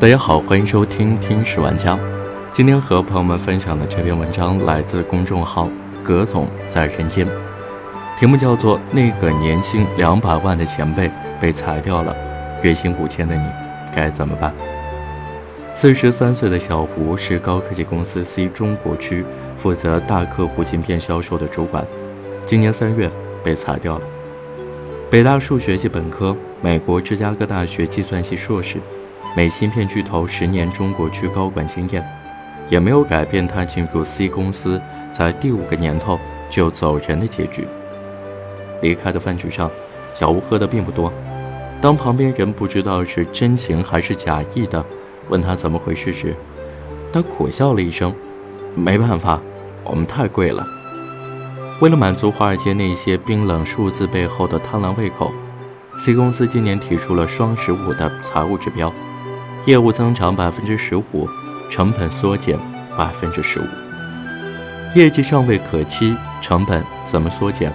大家好，欢迎收听《听史玩家》。今天和朋友们分享的这篇文章来自公众号“葛总在人间”，题目叫做《那个年薪两百万的前辈被裁掉了，月薪五千的你该怎么办？》四十三岁的小胡是高科技公司 C 中国区负责大客户芯片销售的主管，今年三月被裁掉了。北大数学系本科，美国芝加哥大学计算系硕士。美芯片巨头十年中国区高管经验，也没有改变他进入 C 公司才第五个年头就走人的结局。离开的饭局上，小吴喝的并不多。当旁边人不知道是真情还是假意的问他怎么回事时，他苦笑了一声：“没办法，我们太贵了。”为了满足华尔街那些冰冷数字背后的贪婪胃口，C 公司今年提出了“双十五”的财务指标。业务增长百分之十五，成本缩减百分之十五，业绩尚未可期，成本怎么缩减？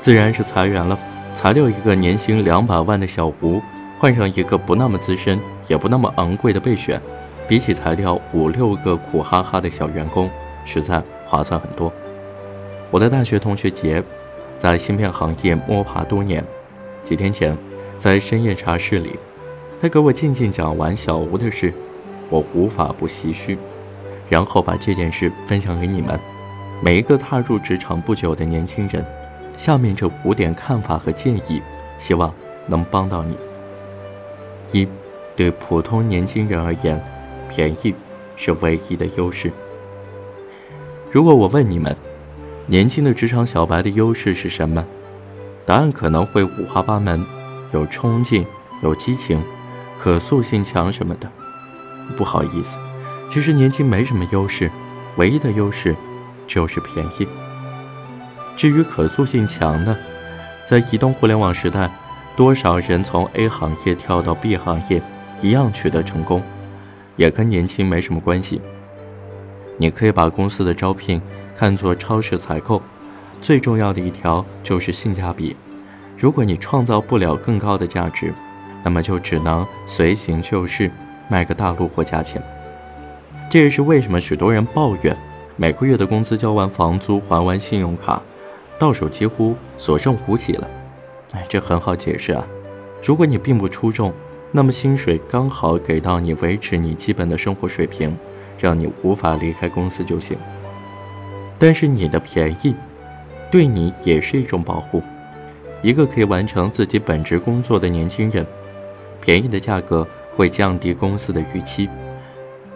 自然是裁员了，裁掉一个年薪两百万的小吴，换上一个不那么资深也不那么昂贵的备选，比起裁掉五六个苦哈哈的小员工，实在划算很多。我的大学同学杰，在芯片行业摸爬多年，几天前在深夜茶室里。他给我静静讲完小吴的事，我无法不唏嘘，然后把这件事分享给你们，每一个踏入职场不久的年轻人。下面这五点看法和建议，希望能帮到你。一，对普通年轻人而言，便宜是唯一的优势。如果我问你们，年轻的职场小白的优势是什么？答案可能会五花八门，有冲劲，有激情。可塑性强什么的，不好意思，其实年轻没什么优势，唯一的优势就是便宜。至于可塑性强呢，在移动互联网时代，多少人从 A 行业跳到 B 行业，一样取得成功，也跟年轻没什么关系。你可以把公司的招聘看作超市采购，最重要的一条就是性价比。如果你创造不了更高的价值，那么就只能随行就市，卖个大陆货价钱。这也是为什么许多人抱怨，每个月的工资交完房租、还完信用卡，到手几乎所剩无几了。哎，这很好解释啊。如果你并不出众，那么薪水刚好给到你维持你基本的生活水平，让你无法离开公司就行。但是你的便宜，对你也是一种保护。一个可以完成自己本职工作的年轻人。便宜的价格会降低公司的预期。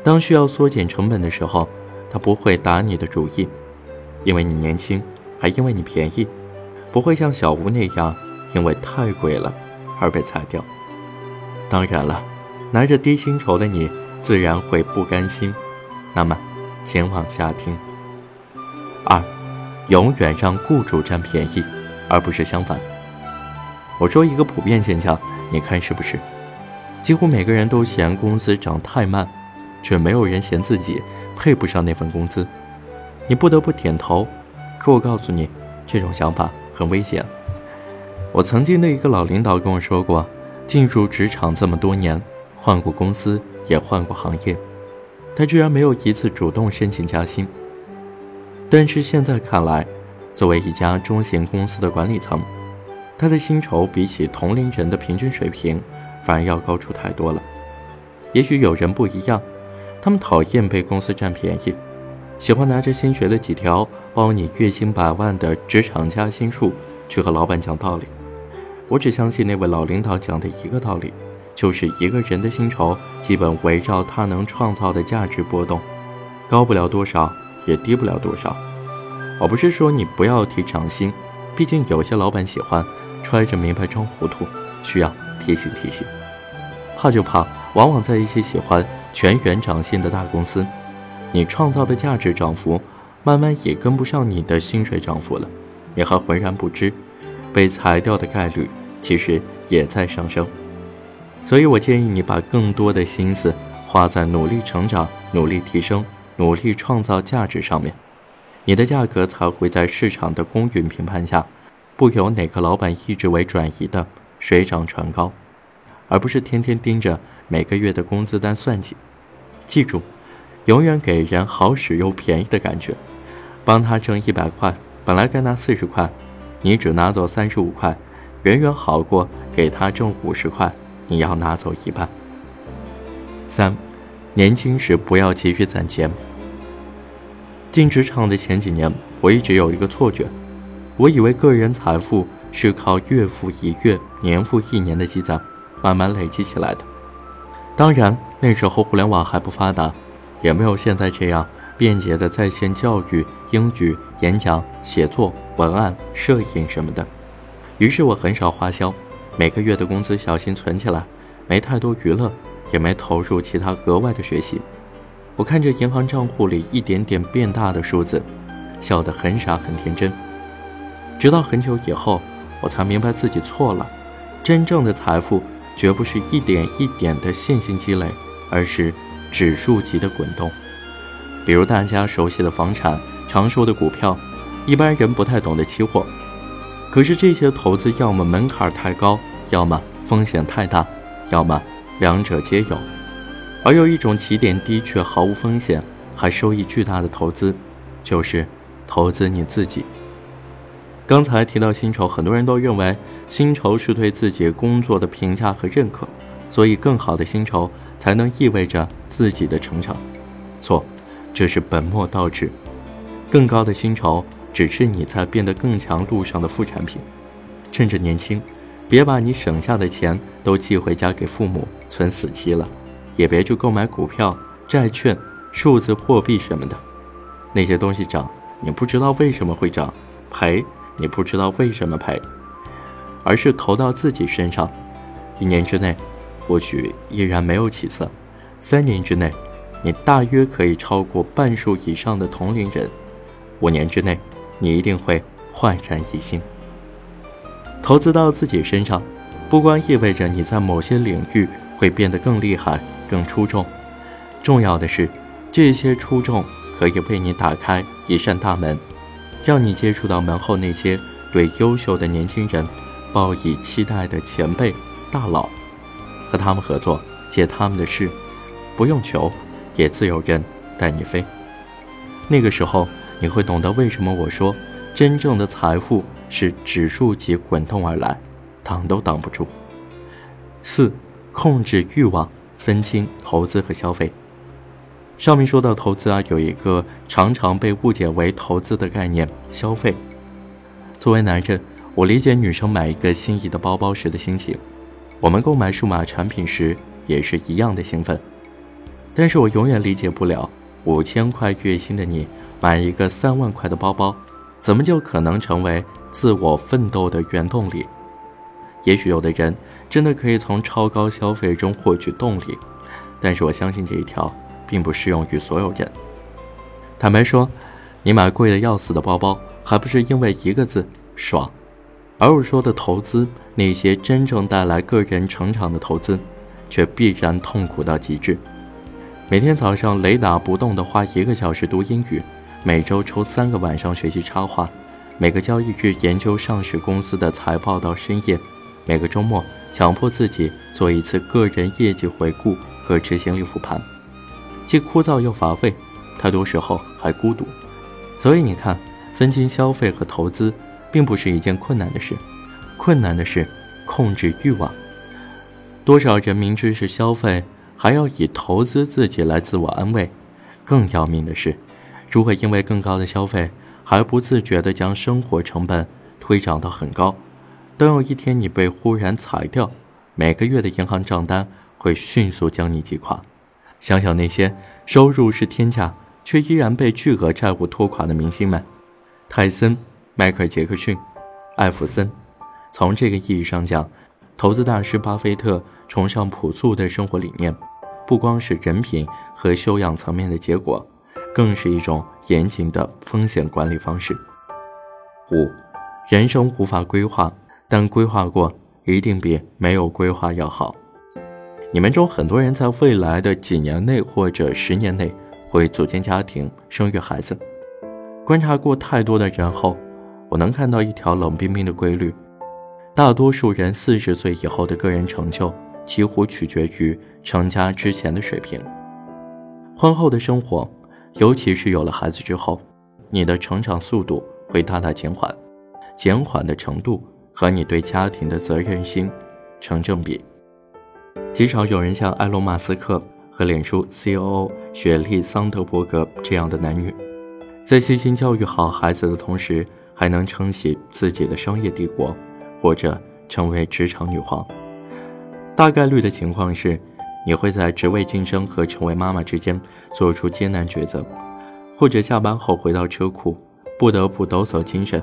当需要缩减成本的时候，他不会打你的主意，因为你年轻，还因为你便宜，不会像小吴那样因为太贵了而被裁掉。当然了，拿着低薪酬的你自然会不甘心。那么，请往下听。二，永远让雇主占便宜，而不是相反。我说一个普遍现象，你看是不是？几乎每个人都嫌工资涨太慢，却没有人嫌自己配不上那份工资。你不得不点头。可我告诉你，这种想法很危险。我曾经的一个老领导跟我说过，进入职场这么多年，换过公司，也换过行业，他居然没有一次主动申请加薪。但是现在看来，作为一家中型公司的管理层，他的薪酬比起同龄人的平均水平。反而要高出太多了。也许有人不一样，他们讨厌被公司占便宜，喜欢拿着新学的几条包你月薪百万的职场加薪术去和老板讲道理。我只相信那位老领导讲的一个道理，就是一个人的薪酬基本围绕他能创造的价值波动，高不了多少，也低不了多少。我不是说你不要提涨薪，毕竟有些老板喜欢揣着名牌装糊涂，需要。提醒提醒，怕就怕，往往在一些喜欢全员涨薪的大公司，你创造的价值涨幅，慢慢也跟不上你的薪水涨幅了，你还浑然不知，被裁掉的概率其实也在上升。所以我建议你把更多的心思花在努力成长、努力提升、努力创造价值上面，你的价格才会在市场的公允评判下，不由哪个老板意志为转移的。水涨船高，而不是天天盯着每个月的工资单算计。记住，永远给人好使又便宜的感觉。帮他挣一百块，本来该拿四十块，你只拿走三十五块，远远好过给他挣五十块，你要拿走一半。三，年轻时不要急于攒钱。进职场的前几年，我一直有一个错觉，我以为个人财富是靠月复一月、年复一年的积攒，慢慢累积起来的。当然，那时候互联网还不发达，也没有现在这样。便捷的在线教育、英语、演讲、写作、文案、摄影什么的，于是我很少花销，每个月的工资小心存起来，没太多娱乐，也没投入其他额外的学习。我看着银行账户里一点点变大的数字，笑得很傻很天真。直到很久以后，我才明白自己错了，真正的财富绝不是一点一点的线性积累，而是指数级的滚动。比如大家熟悉的房产、常说的股票，一般人不太懂得期货。可是这些投资要么门槛太高，要么风险太大，要么两者皆有。而有一种起点低却毫无风险，还收益巨大的投资，就是投资你自己。刚才提到薪酬，很多人都认为薪酬是对自己工作的评价和认可，所以更好的薪酬才能意味着自己的成长。错。这是本末倒置，更高的薪酬只是你在变得更强路上的副产品。趁着年轻，别把你省下的钱都寄回家给父母存死期了，也别去购买股票、债券、数字货币什么的。那些东西涨，你不知道为什么会涨；赔，你不知道为什么赔，而是投到自己身上。一年之内，或许依然没有起色；三年之内，你大约可以超过半数以上的同龄人，五年之内，你一定会焕然一新。投资到自己身上，不光意味着你在某些领域会变得更厉害、更出众，重要的是，这些出众可以为你打开一扇大门，让你接触到门后那些对优秀的年轻人抱以期待的前辈、大佬，和他们合作，借他们的事，不用求。也自有人带你飞。那个时候，你会懂得为什么我说，真正的财富是指数级滚动而来，挡都挡不住。四，控制欲望，分清投资和消费。上面说到投资啊，有一个常常被误解为投资的概念——消费。作为男人，我理解女生买一个心仪的包包时的心情，我们购买数码产品时也是一样的兴奋。但是我永远理解不了，五千块月薪的你买一个三万块的包包，怎么就可能成为自我奋斗的原动力？也许有的人真的可以从超高消费中获取动力，但是我相信这一条并不适用于所有人。坦白说，你买贵的要死的包包，还不是因为一个字爽？而我说的投资，那些真正带来个人成长的投资，却必然痛苦到极致。每天早上雷打不动地花一个小时读英语，每周抽三个晚上学习插画，每个交易日研究上市公司的财报到深夜，每个周末强迫自己做一次个人业绩回顾和执行力复盘，既枯燥又乏味，太多时候还孤独。所以你看，分清消费和投资，并不是一件困难的事，困难的是控制欲望。多少人明知是消费。还要以投资自己来自我安慰，更要命的是，如果因为更高的消费还不自觉地将生活成本推涨到很高，等有一天你被忽然裁掉，每个月的银行账单会迅速将你击垮。想想那些收入是天价却依然被巨额债务拖垮的明星们，泰森、迈克尔·杰克逊、艾弗森。从这个意义上讲，投资大师巴菲特崇尚朴素的生活理念。不光是人品和修养层面的结果，更是一种严谨的风险管理方式。五，人生无法规划，但规划过一定比没有规划要好。你们中很多人在未来的几年内或者十年内会组建家庭、生育孩子。观察过太多的人后，我能看到一条冷冰冰的规律：大多数人四十岁以后的个人成就。几乎取决于成家之前的水平。婚后的生活，尤其是有了孩子之后，你的成长速度会大大减缓，减缓的程度和你对家庭的责任心成正比。极少有人像埃隆·马斯克和脸书 C.O.O. 雪莉·桑德伯格这样的男女，在悉心教育好孩子的同时，还能撑起自己的商业帝国，或者成为职场女皇。大概率的情况是，你会在职位晋升和成为妈妈之间做出艰难抉择，或者下班后回到车库，不得不抖擞精神，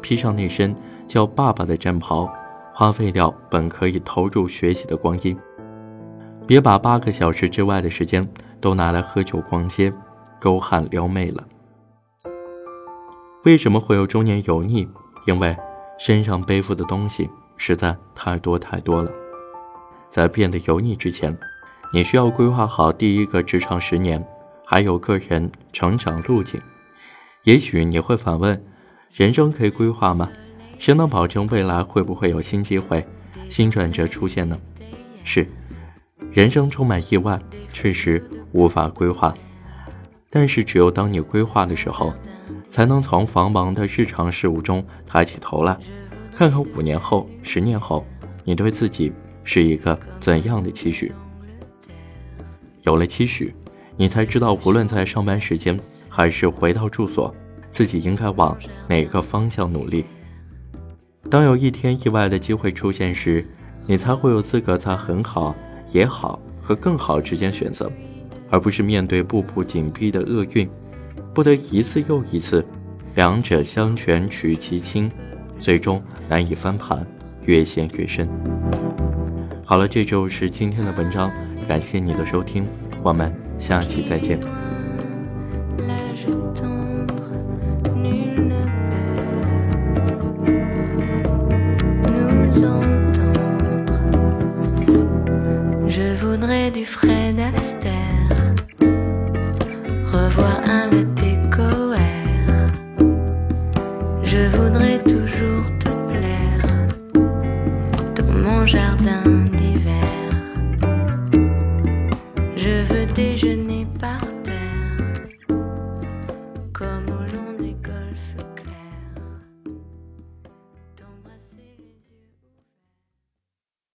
披上那身叫爸爸的战袍，花费掉本可以投入学习的光阴。别把八个小时之外的时间都拿来喝酒、逛街、勾汉撩妹了。为什么会有中年油腻？因为身上背负的东西实在太多太多了。在变得油腻之前，你需要规划好第一个职场十年，还有个人成长路径。也许你会反问：人生可以规划吗？谁能保证未来会不会有新机会、新转折出现呢？是，人生充满意外，确实无法规划。但是，只有当你规划的时候，才能从繁忙的日常事务中抬起头来，看看五年后、十年后，你对自己。是一个怎样的期许？有了期许，你才知道，无论在上班时间还是回到住所，自己应该往哪个方向努力。当有一天意外的机会出现时，你才会有资格在很好、也好和更好之间选择，而不是面对步步紧逼的厄运，不得一次又一次，两者相权取其轻，最终难以翻盘，越陷越深。好了，这就是今天的文章，感谢你的收听，我们下期再见。time.